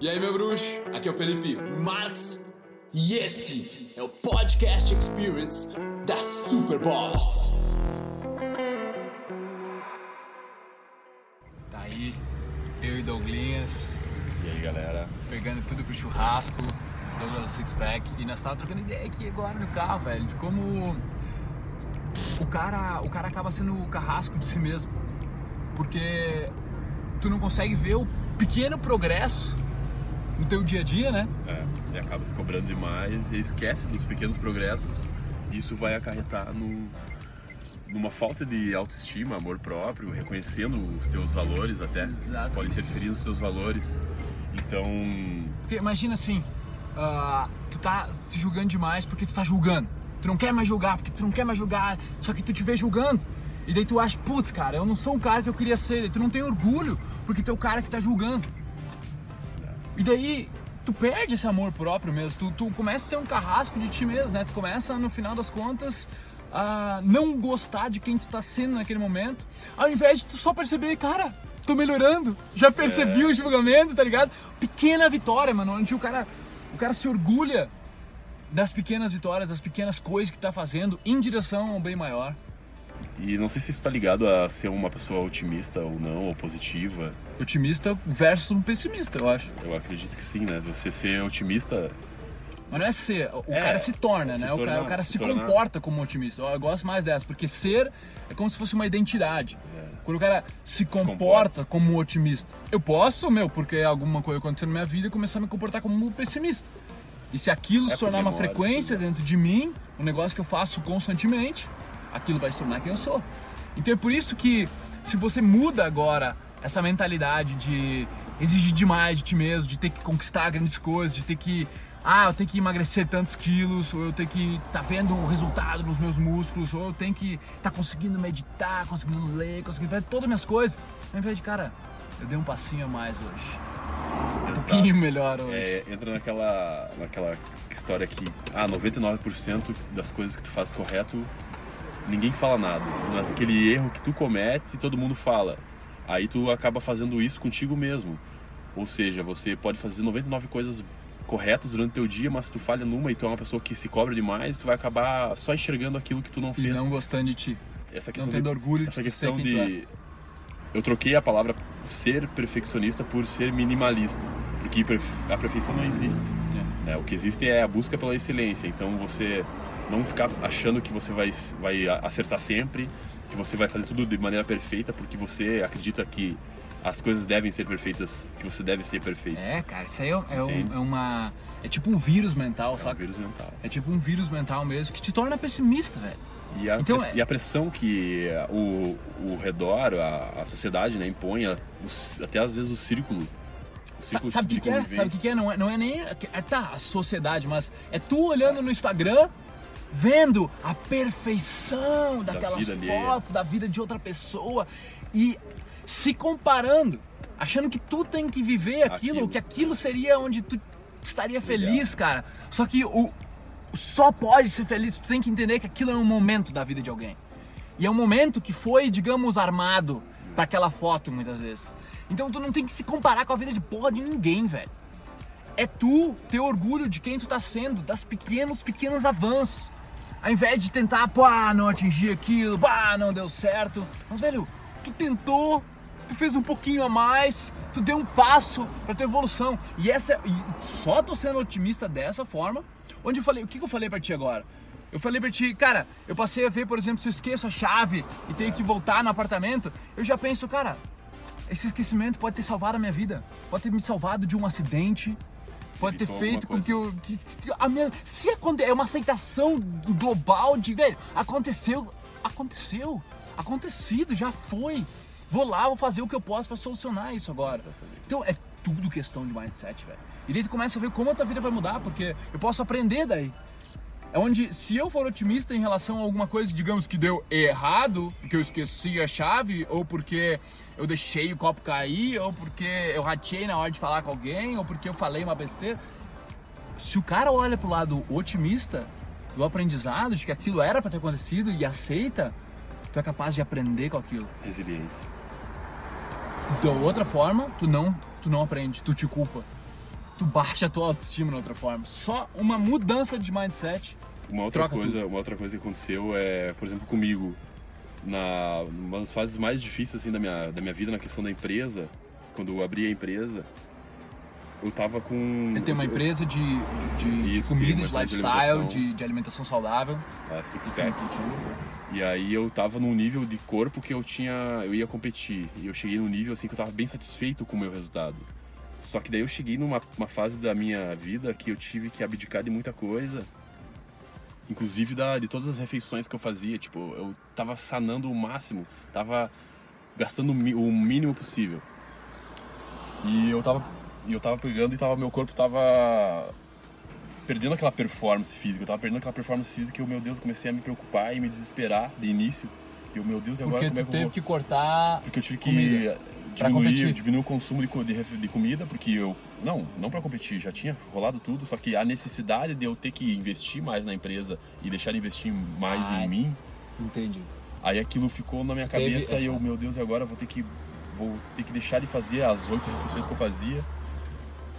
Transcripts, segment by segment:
E aí, meu bruxo? Aqui é o Felipe Marx e esse é o Podcast Experience da Super Boss. Tá aí, eu e Douglinhas, E aí, galera? pegando tudo pro churrasco, Douglas Six Pack, e nós tava trocando ideia aqui agora no carro, velho, de como o cara, o cara acaba sendo o carrasco de si mesmo. Porque tu não consegue ver o pequeno progresso no teu dia a dia, né? É, e acaba se cobrando demais e esquece dos pequenos progressos. E isso vai acarretar no, numa falta de autoestima, amor próprio, reconhecendo os teus valores até. Isso pode interferir nos teus valores. Então, Porque imagina assim, ah, tu tá se julgando demais porque tu tá julgando. Tu não quer mais julgar porque tu não quer mais julgar, só que tu te vê julgando. E daí tu acha, putz, cara, eu não sou o cara que eu queria ser. Daí tu não tem orgulho porque tu é o cara que tá julgando. E daí tu perde esse amor próprio mesmo. Tu, tu começa a ser um carrasco de ti mesmo, né? Tu começa, no final das contas, a não gostar de quem tu tá sendo naquele momento. Ao invés de tu só perceber, cara, tô melhorando. Já percebi o julgamento, tá ligado? Pequena vitória, mano. Onde o cara, o cara se orgulha das pequenas vitórias, das pequenas coisas que tá fazendo em direção ao bem maior. E não sei se isso tá ligado a ser uma pessoa otimista ou não, ou positiva. Otimista versus um pessimista, eu acho. Eu acredito que sim, né? Você ser otimista Mas não é ser, o É, cara se torna, se né? o, cara, tornar, o cara se se, tornar. comporta como otimista. Eu, eu gosto mais dessa, porque ser é como se fosse uma identidade. Quando o cara se comporta, comporta. como um otimista. Eu posso, meu, porque alguma coisa aconteceu na minha vida, começar a me comportar como um pessimista. E se aquilo É se tornar uma frequência dentro de mim, um negócio que eu faço constantemente, aquilo vai se tornar quem eu sou. Então é por isso que se você muda agora essa mentalidade de exigir demais de ti mesmo, de ter que conquistar grandes coisas, de ter que ah, eu tenho que emagrecer tantos quilos, ou eu tenho que tá vendo o resultado nos meus músculos, ou eu tenho que tá conseguindo meditar, conseguindo ler, conseguindo fazer todas as minhas coisas. Ao invés de, cara, eu dei um passinho a mais hoje. Um Exato. pouquinho melhor hoje. É, entra naquela, naquela história que ah, 99% das coisas que tu faz correto, ninguém fala nada. Mas aquele erro que tu comete e todo mundo fala. Aí tu acaba fazendo isso contigo mesmo. Ou seja, você pode fazer 99 coisas corretas durante o teu dia, mas se tu falha numa e tu é uma pessoa que se cobra demais, tu vai acabar só enxergando aquilo que tu não E fez. não gostando de ti. essa não questão tendo de, orgulho de essa tu questão ser tu é. de eu troquei a palavra ser perfeccionista por ser minimalista, porque a perfeição não existe. né? O que existe é a busca pela excelência. Então você não ficar achando que você vai vai acertar sempre, que você vai fazer tudo de maneira perfeita, porque você acredita que as coisas devem ser perfeitas, que você deve ser perfeito. É, cara, isso aí é, é um- é uma. É tipo um vírus mental, É um saca? vírus mental. É tipo um vírus mental mesmo que te torna pessimista, velho. E a, Então, é- e a pressão que o, o redor, a, a sociedade, né, impõe, a- os- até às vezes o círculo. Sa- sabe o que, que é? Sabe o que, que é? Não é? Não é nem. É, tá, a sociedade, mas é tu olhando no Instagram, vendo a perfeição daquelas alheia. fotos da vida de outra pessoa e se comparando, achando que tu tem que viver aquilo, Aquilo. que aquilo seria onde tu estaria feliz, cara. Só que o só pode ser feliz, tu tem que entender que aquilo é um momento da vida de alguém. E é um momento que foi, digamos, armado para aquela foto muitas vezes. Então tu não tem que se comparar com a vida de porra de ninguém, velho. É tu ter orgulho de quem tu tá sendo, das pequenos, pequenos avanços. Ao invés de tentar, pá, não atingir aquilo, pá, não deu certo. Mas, velho, tu tentou, tu fez um pouquinho a mais, tu deu um passo pra tua evolução. E essa e só tô sendo otimista dessa forma. Onde eu falei, o que, que eu falei pra ti agora? Eu falei pra ti, cara, eu passei a ver, por exemplo, se eu esqueço a chave e tenho que voltar no apartamento, eu já penso, cara, esse esquecimento pode ter salvado a minha vida, pode ter me salvado de um acidente, pode ter feito com que eu. Que, que a minha, se aconte, é uma aceitação global de, velho, aconteceu, aconteceu, acontecido, já foi. Vou lá, vou fazer o que eu posso pra solucionar isso agora. Exatamente. Então é tudo questão de mindset, velho. E daí tu começa a ver como a tua vida vai mudar, porque eu posso aprender daí. É onde, se eu for otimista em relação a alguma coisa, digamos, que deu errado, porque eu esqueci a chave, ou porque eu deixei o copo cair, ou porque eu ratei na hora de falar com alguém, ou porque eu falei uma besteira. Se o cara olha pro lado otimista do aprendizado, de que aquilo era pra ter acontecido e aceita, tu é capaz de aprender com aquilo. Resiliência. Da outra forma, tu não, tu não aprende, tu te culpa. Tu baixa a tua autoestima na outra forma. Só uma mudança de mindset. Uma outra Troca coisa, tudo. uma outra coisa que aconteceu é, por exemplo, comigo, na uma das fases mais difíceis assim da minha da minha vida na questão da empresa, quando eu abri a empresa, eu tava com Ele tem uma empresa de, de, de Isso, comida, de empresa de lifestyle, alimentação. de, de alimentação saudável. a Six Pack. E aí eu tava num nível de corpo que eu tinha, eu ia competir. E eu cheguei num nível assim que eu tava bem satisfeito com o meu resultado. Só que daí eu cheguei numa uma fase da minha vida que eu tive que abdicar de muita coisa. Inclusive da, de todas as refeições que eu fazia, tipo, eu tava sanando o máximo, tava gastando o o mínimo possível. E eu tava eu tava pegando e tava meu corpo tava perdendo aquela performance física, eu tava perdendo aquela performance física e eu, meu Deus, eu comecei a me preocupar e me desesperar de início. E eu, meu Deus, e agora Porque como é que eu teve vou... que cortar. Porque eu tive que comida. Diminuir, diminuir o consumo de, de, de comida, porque eu. Não, não pra competir, já tinha rolado tudo, só que a necessidade de eu ter que investir mais na empresa e deixar de investir mais Ai. em mim, Entendi. aí aquilo ficou na minha Tu teve- cabeça e eu, meu Deus, e agora vou ter que. Vou ter que deixar de fazer as oito refeições que eu fazia.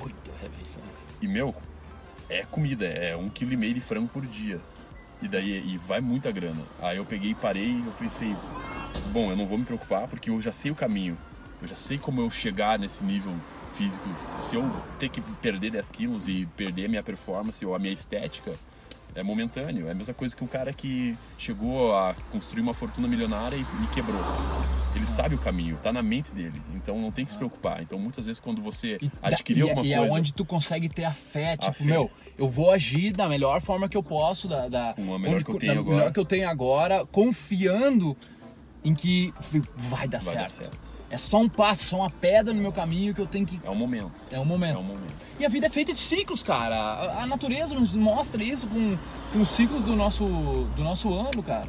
Oito refeições. E meu, é comida, é um quilo e meio de frango por dia. E daí e vai muita grana. Aí eu peguei parei eu pensei, bom, eu não vou me preocupar porque eu já sei o caminho. Eu já sei como eu chegar nesse nível físico. Se eu ter que perder 10 quilos e perder a minha performance ou a minha estética, é momentâneo. É a mesma coisa que um cara que chegou a construir uma fortuna milionária e, e quebrou. Ele sabe o caminho, tá na mente dele. Então não tem que se preocupar. Então muitas vezes quando você E, adquirir da- e, alguma e coisa... é onde tu consegue ter a fé, tipo, fé. meu, eu vou agir da melhor forma que eu posso, da, da Com a melhor onde- que eu tenho agora. melhor que eu tenho agora, confiando em que vai dar, Vai certo. dar certo. É só um passo, só uma pedra no meu caminho que eu tenho que. É o momento. É um momento. É o momento. E a vida é feita de ciclos, cara. A, a natureza nos mostra isso com, com os ciclos do nosso, do nosso ano, cara.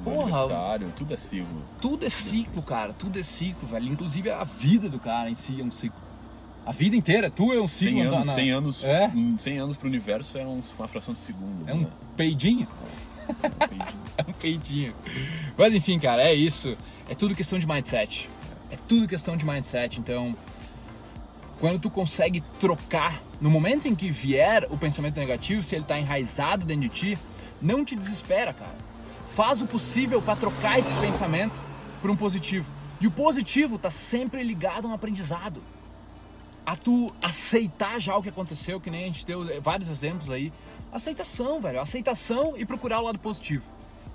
O Porra. aniversário, tudo é ciclo. Tudo é ciclo, cara. Tudo é ciclo, velho. Inclusive a vida do cara em si é um ciclo. A vida inteira, tu é um ciclo. 100 na- anos, na- 100 anos, É? hum, 100 anos pro universo é uma fração de segundo. É um né? peidinho. É um peidinho. Mas enfim, cara, é isso. É tudo questão de mindset. É tudo questão de mindset. Então, quando tu consegue trocar, no momento em que vier o pensamento negativo, se ele tá enraizado dentro de ti, não te desespera, cara. Faz o possível para trocar esse pensamento por um positivo. E o positivo tá sempre ligado a um aprendizado. A tu aceitar já o que aconteceu, que nem a gente deu vários exemplos aí. Aceitação, velho. Aceitação e procurar o lado positivo.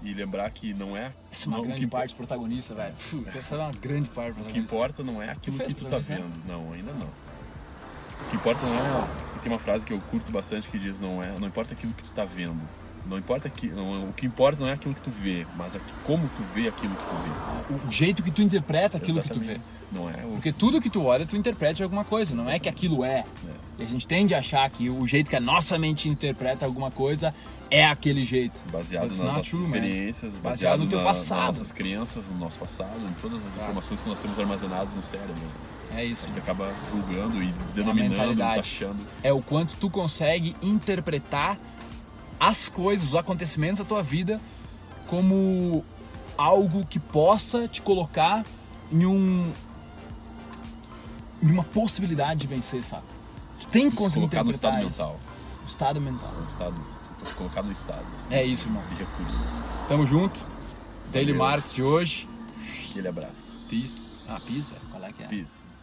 E lembrar que não é. Essa é uma não, grande que, parte protagonista, velho. Putz, Essa é uma grande parte o que protagonista. importa não é aquilo fez que tu tá mim, né? vendo. Não, ainda não. O que importa não é. Tem uma frase que eu curto bastante que diz: não, é, não importa aquilo que tu tá vendo. Não importa que. Não, o que importa não é aquilo que tu vê, mas aqui- como tu vê aquilo que tu vê. O jeito que tu interpreta aquilo que tu vê. Exatamente. Não é o Porque tudo que tu olha, tu interpreta de alguma coisa, não é que aquilo é. E a gente tende a achar que o jeito que a nossa mente interpreta alguma coisa é aquele jeito. baseado It's nas nossas true, experiências, Baseado baseado, no teu na- passado. nas nossas crenças, no nosso passado, em todas as informações que nós temos armazenadas no cérebro. É isso. A gente acaba julgando e denominando, mentalidade. achando. É o quanto tu consegue interpretar as coisas, os acontecimentos da tua vida como algo que possa te colocar em um em uma possibilidade de vencer, sabe? Tu tem que Se conseguir colocar no estado isso. mental. O estado mental. No estado, colocar no estado É isso, irmão. de recurso. Tamo junto. Daily. Marks de hoje. Aquele abraço. Peace. Ah, peace, velho. Qual é que é? Peace.